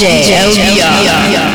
DJ LBR. like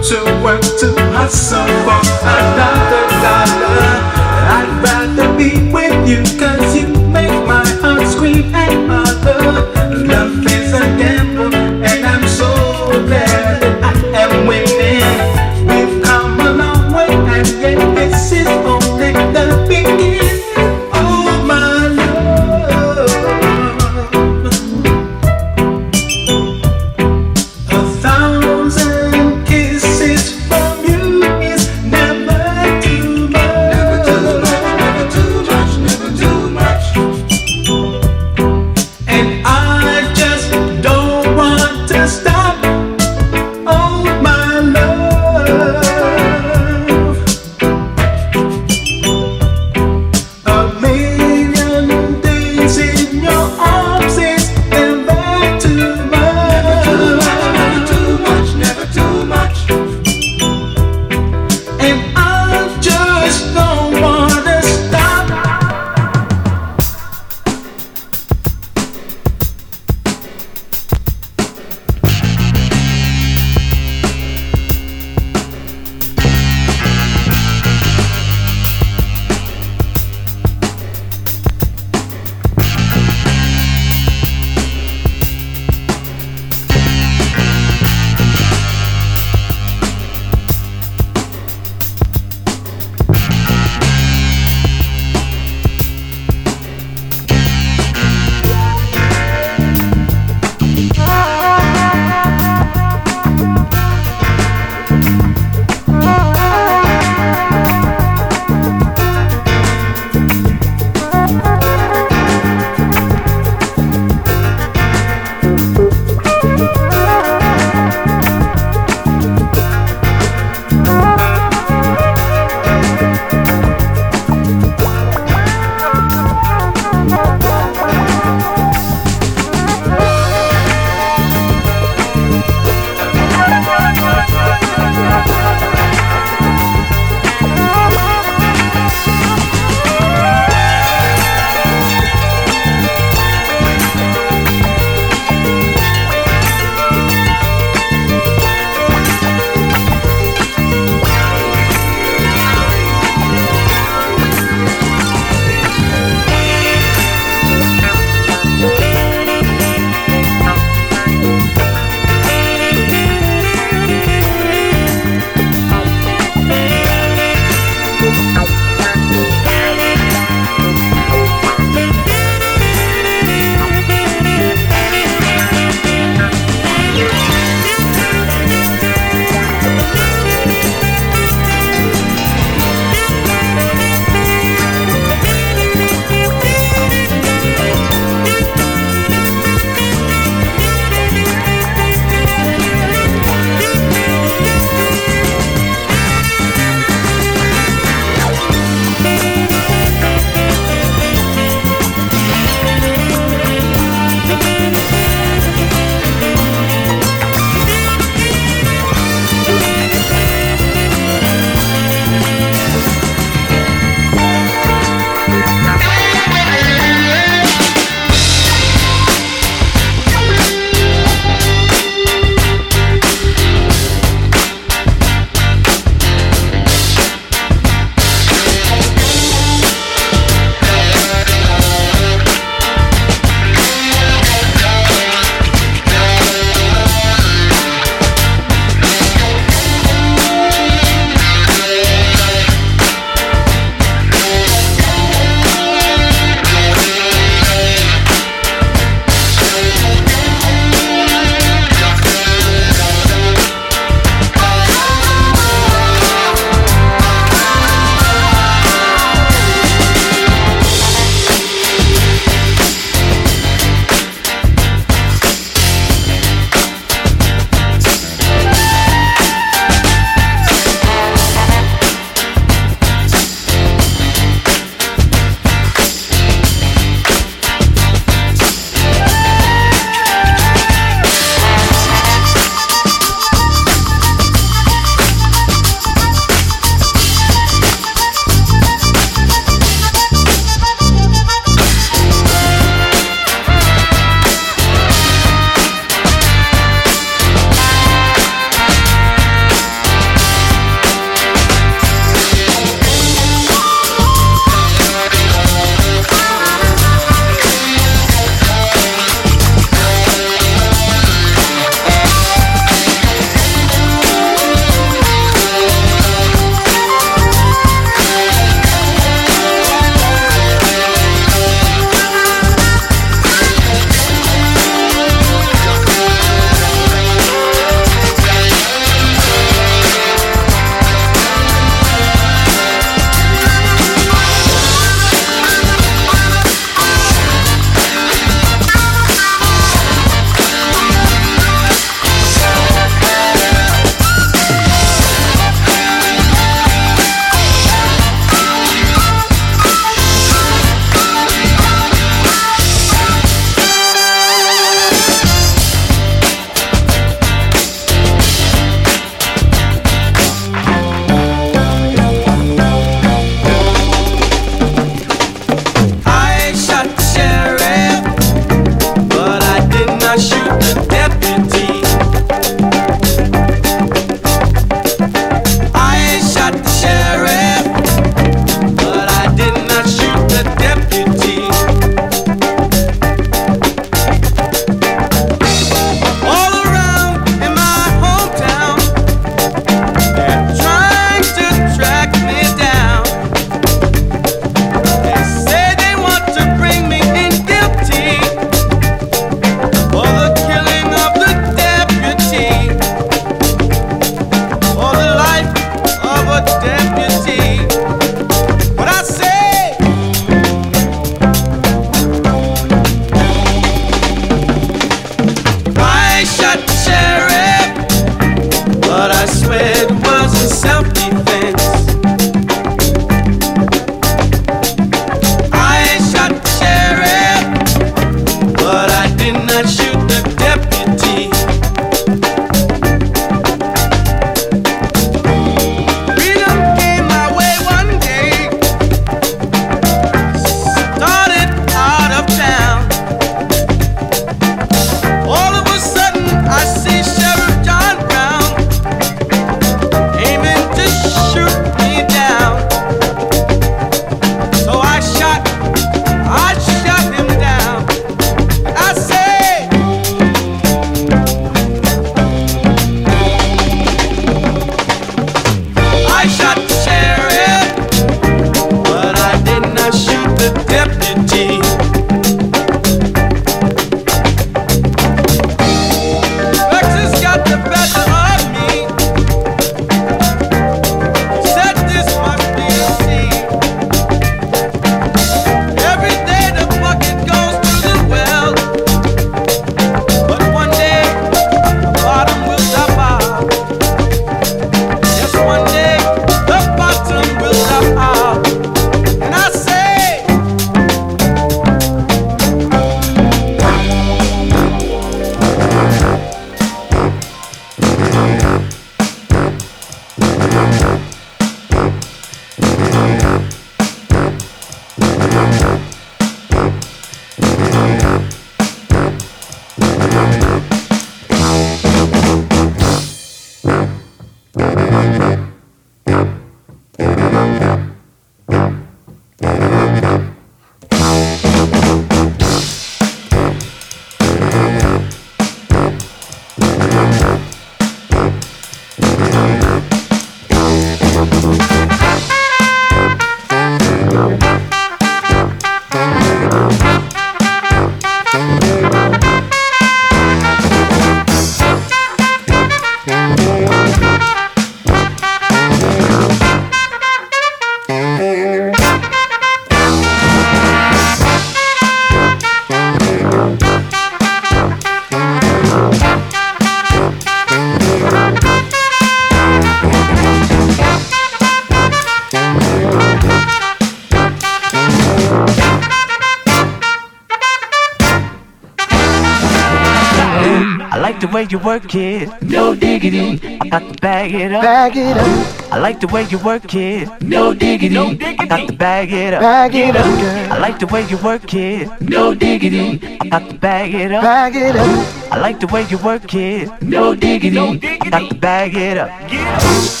work it. No diggity. I got to bag it up. Bag it up. I like the way you work it. No diggity. I got to bag it up. Bag it up, girl. I like the way you work it. No diggity. I got to bag it up. Bag it up. I like the way you work it. No diggity. I got to bag it up. that's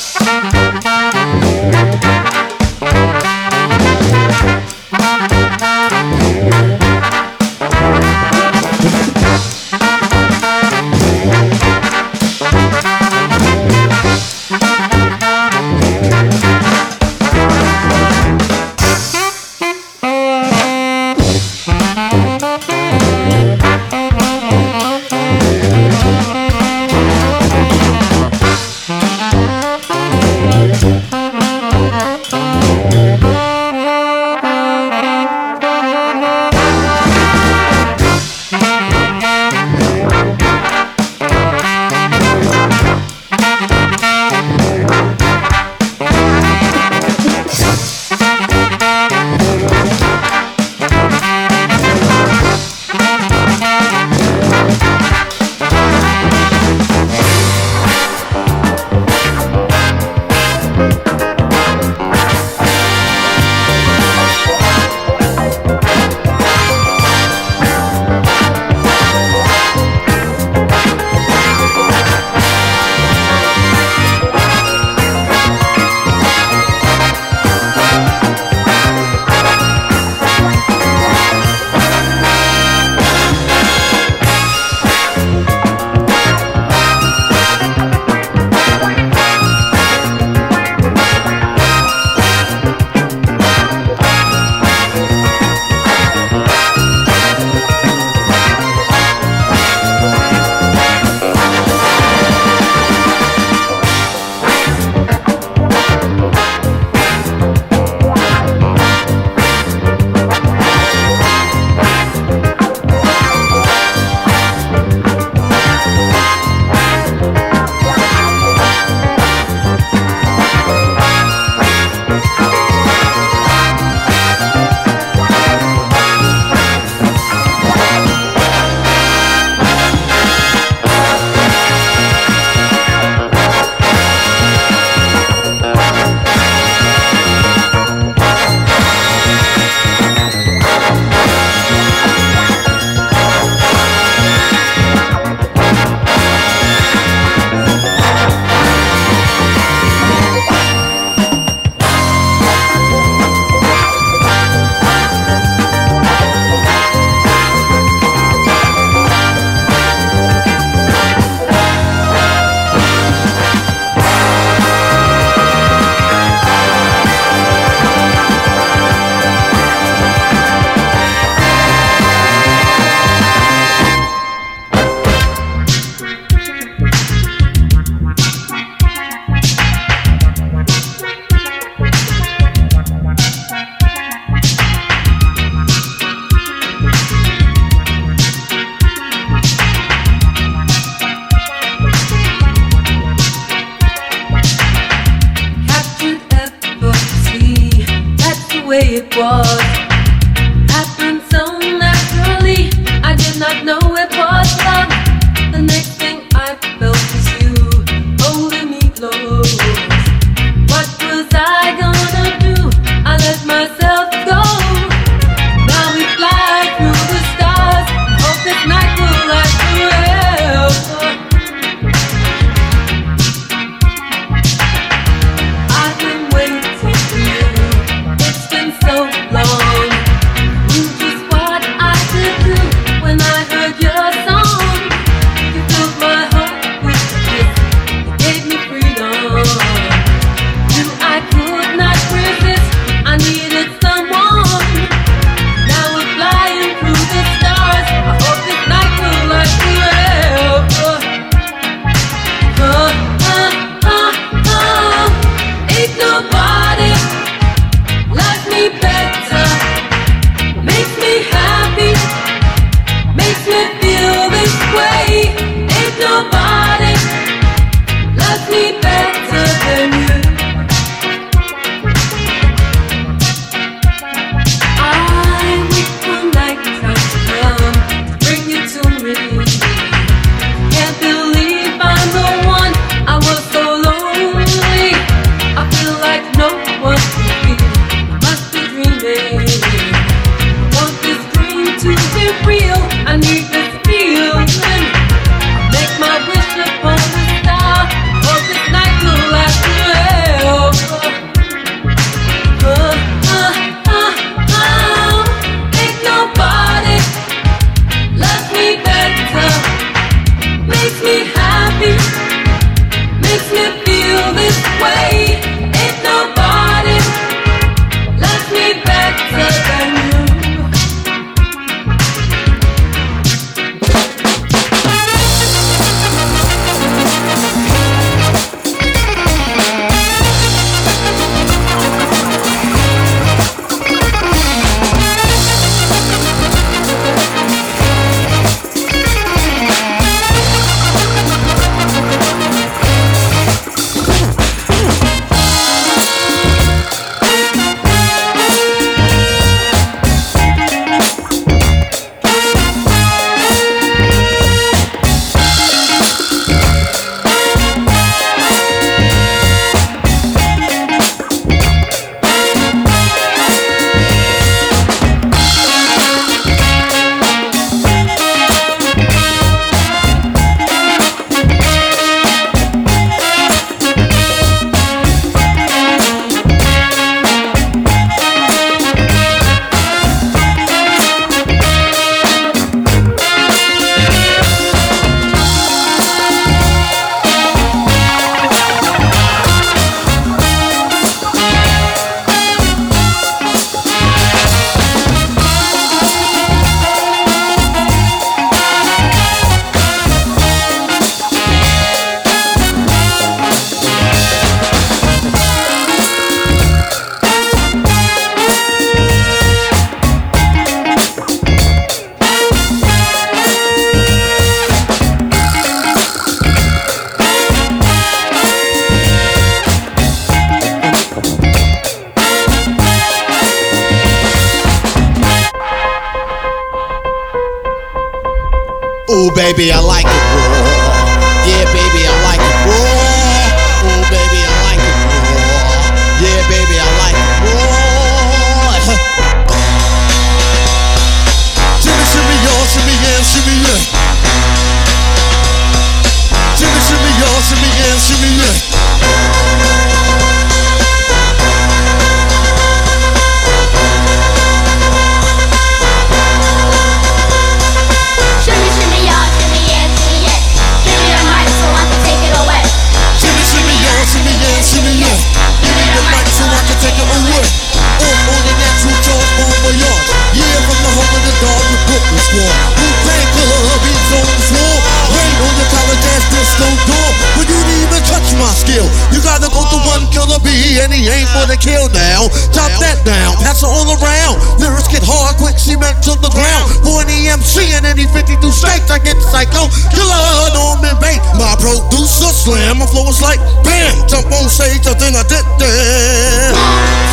MC in any 52 states. I get the psycho killer on and. My producer slam, my flow is like bam. Jump on stage, I think I did that.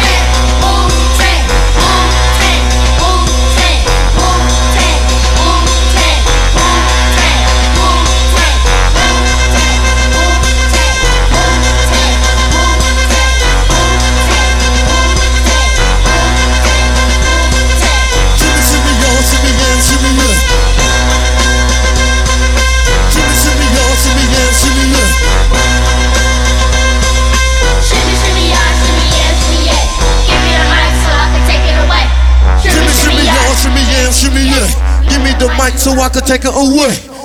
so I could take her away.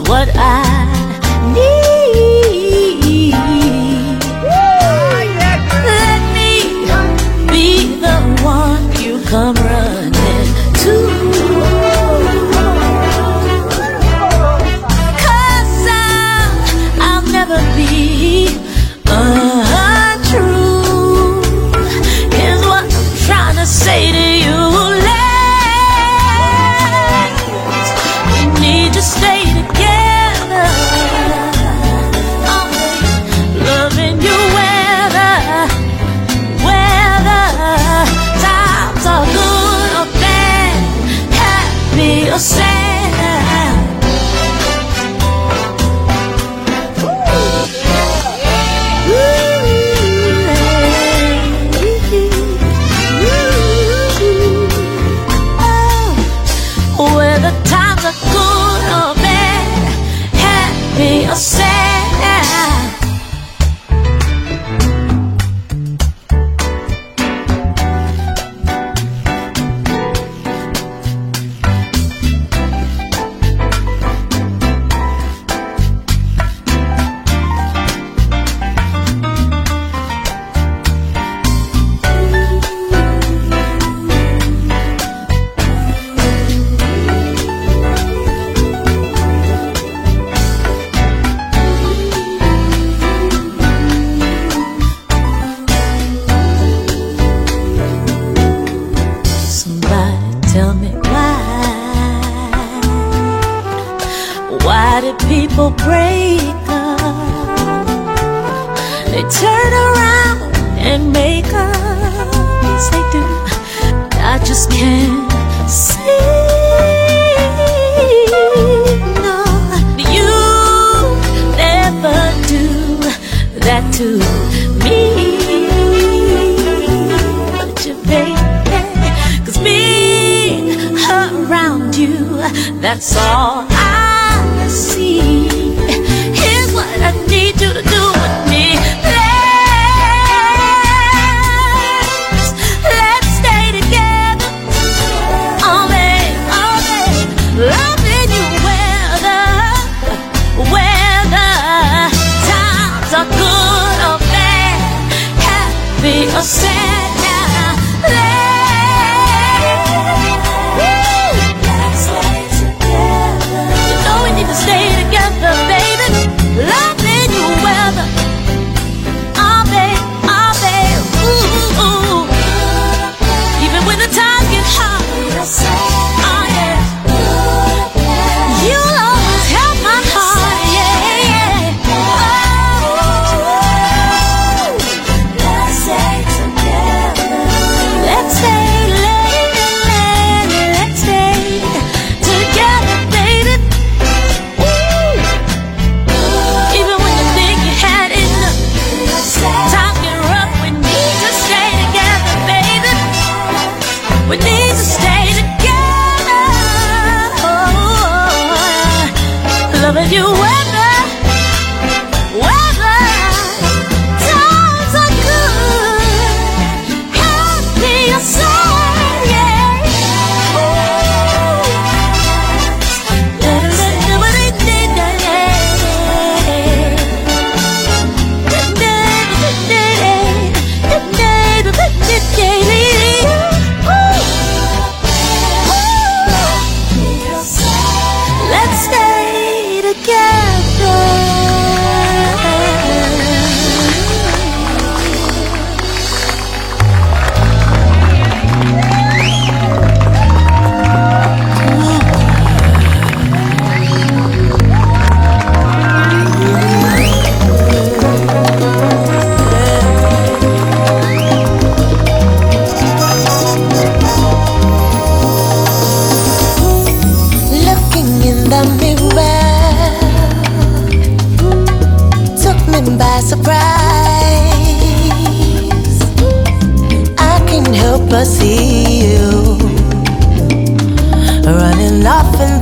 what I need. But see you. Running off and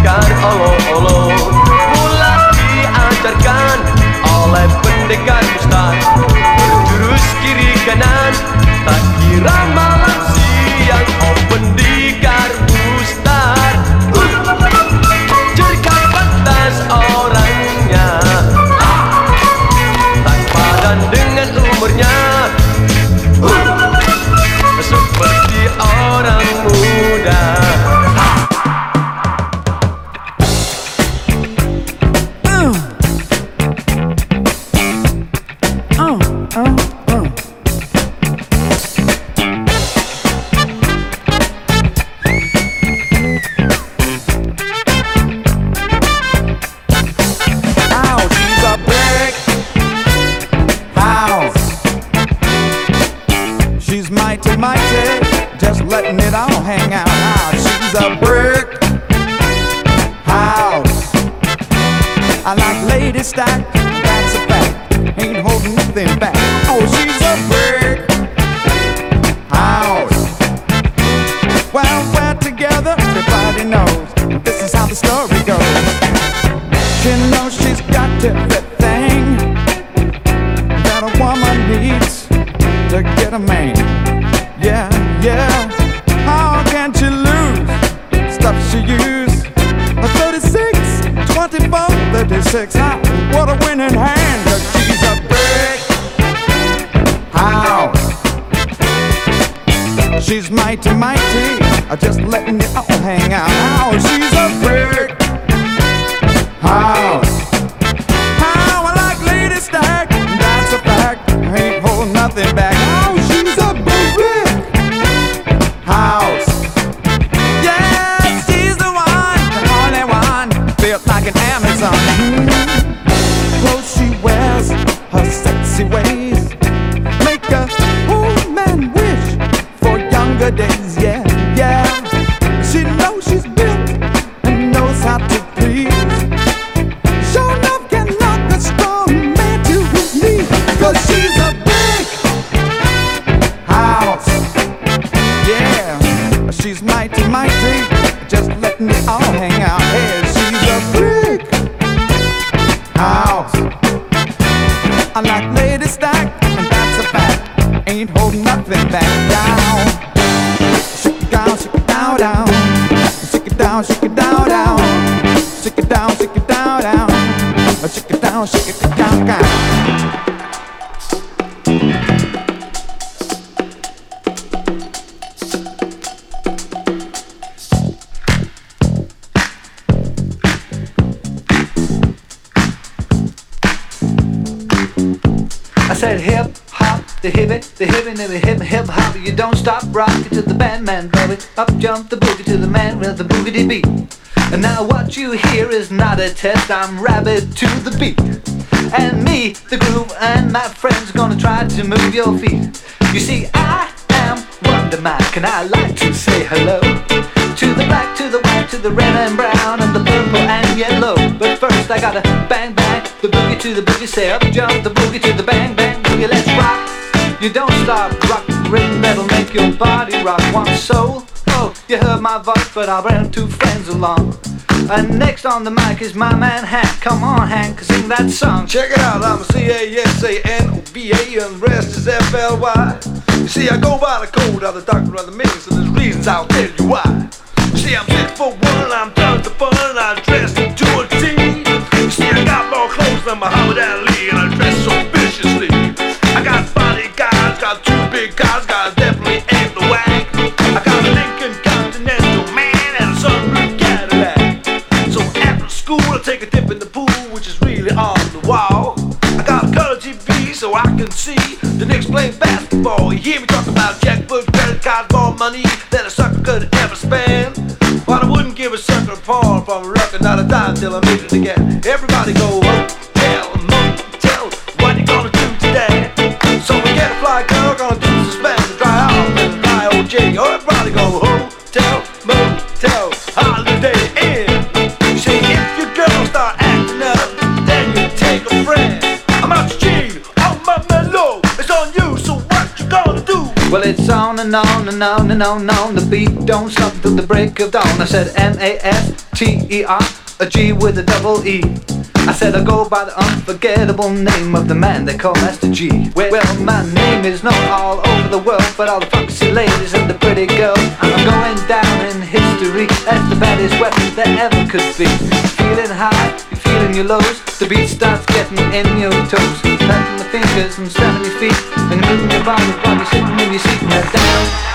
Pendekar olo-olo Mula diajarkan oleh pendekar mustad Berjurus kiri kanan Tak kira malam siang Oh pendekar test. I'm rabid to the beat. And me, the groove, and my friends gonna try to move your feet. You see, I am Wonder Mike, and I like to say hello to the black, to the white, to the red and brown, and the purple and yellow. But first, I gotta bang bang the boogie to the boogie. Say up jump the boogie to the bang bang boogie. Let's rock. You don't stop, rock rhythm that'll make your body rock. One soul. Oh, you heard my voice, but I'll bring two friends along. And next on the mic is my man Hank. Come on, Hank, sing that song. Check it out, I'm a C-A-S-A-N-O-V-A and the rest is F-L-Y. You see, I go by the code of the doctor of the millions, so there's reasons I'll tell you why. You see, I'm six for one, I'm down to fun, I'm dressed to a T. I'm Muhammad Ali and I I can see the Knicks playing basketball. You hear me talk about checkbooks, credit cards, more money than a sucker could ever spend. But I wouldn't give a sucker a pawn from a record, not a dime till I made it again. Everybody go hotel, motel, what you gonna do and on and on and on and on. The beat don't stop till the break of dawn. I said M A S T E R, a G with a double E. I said I go by the unforgettable name of the man they call Master G. Well, my name is known all over the world, but all the foxy ladies and the pretty girls. I'm going down in history as the baddest weapon there ever could be. Feeling high, feeling your lows. The beat starts getting in your toes. Fingers and stamping your feet, and moving your body body sitting in your seat. Now down.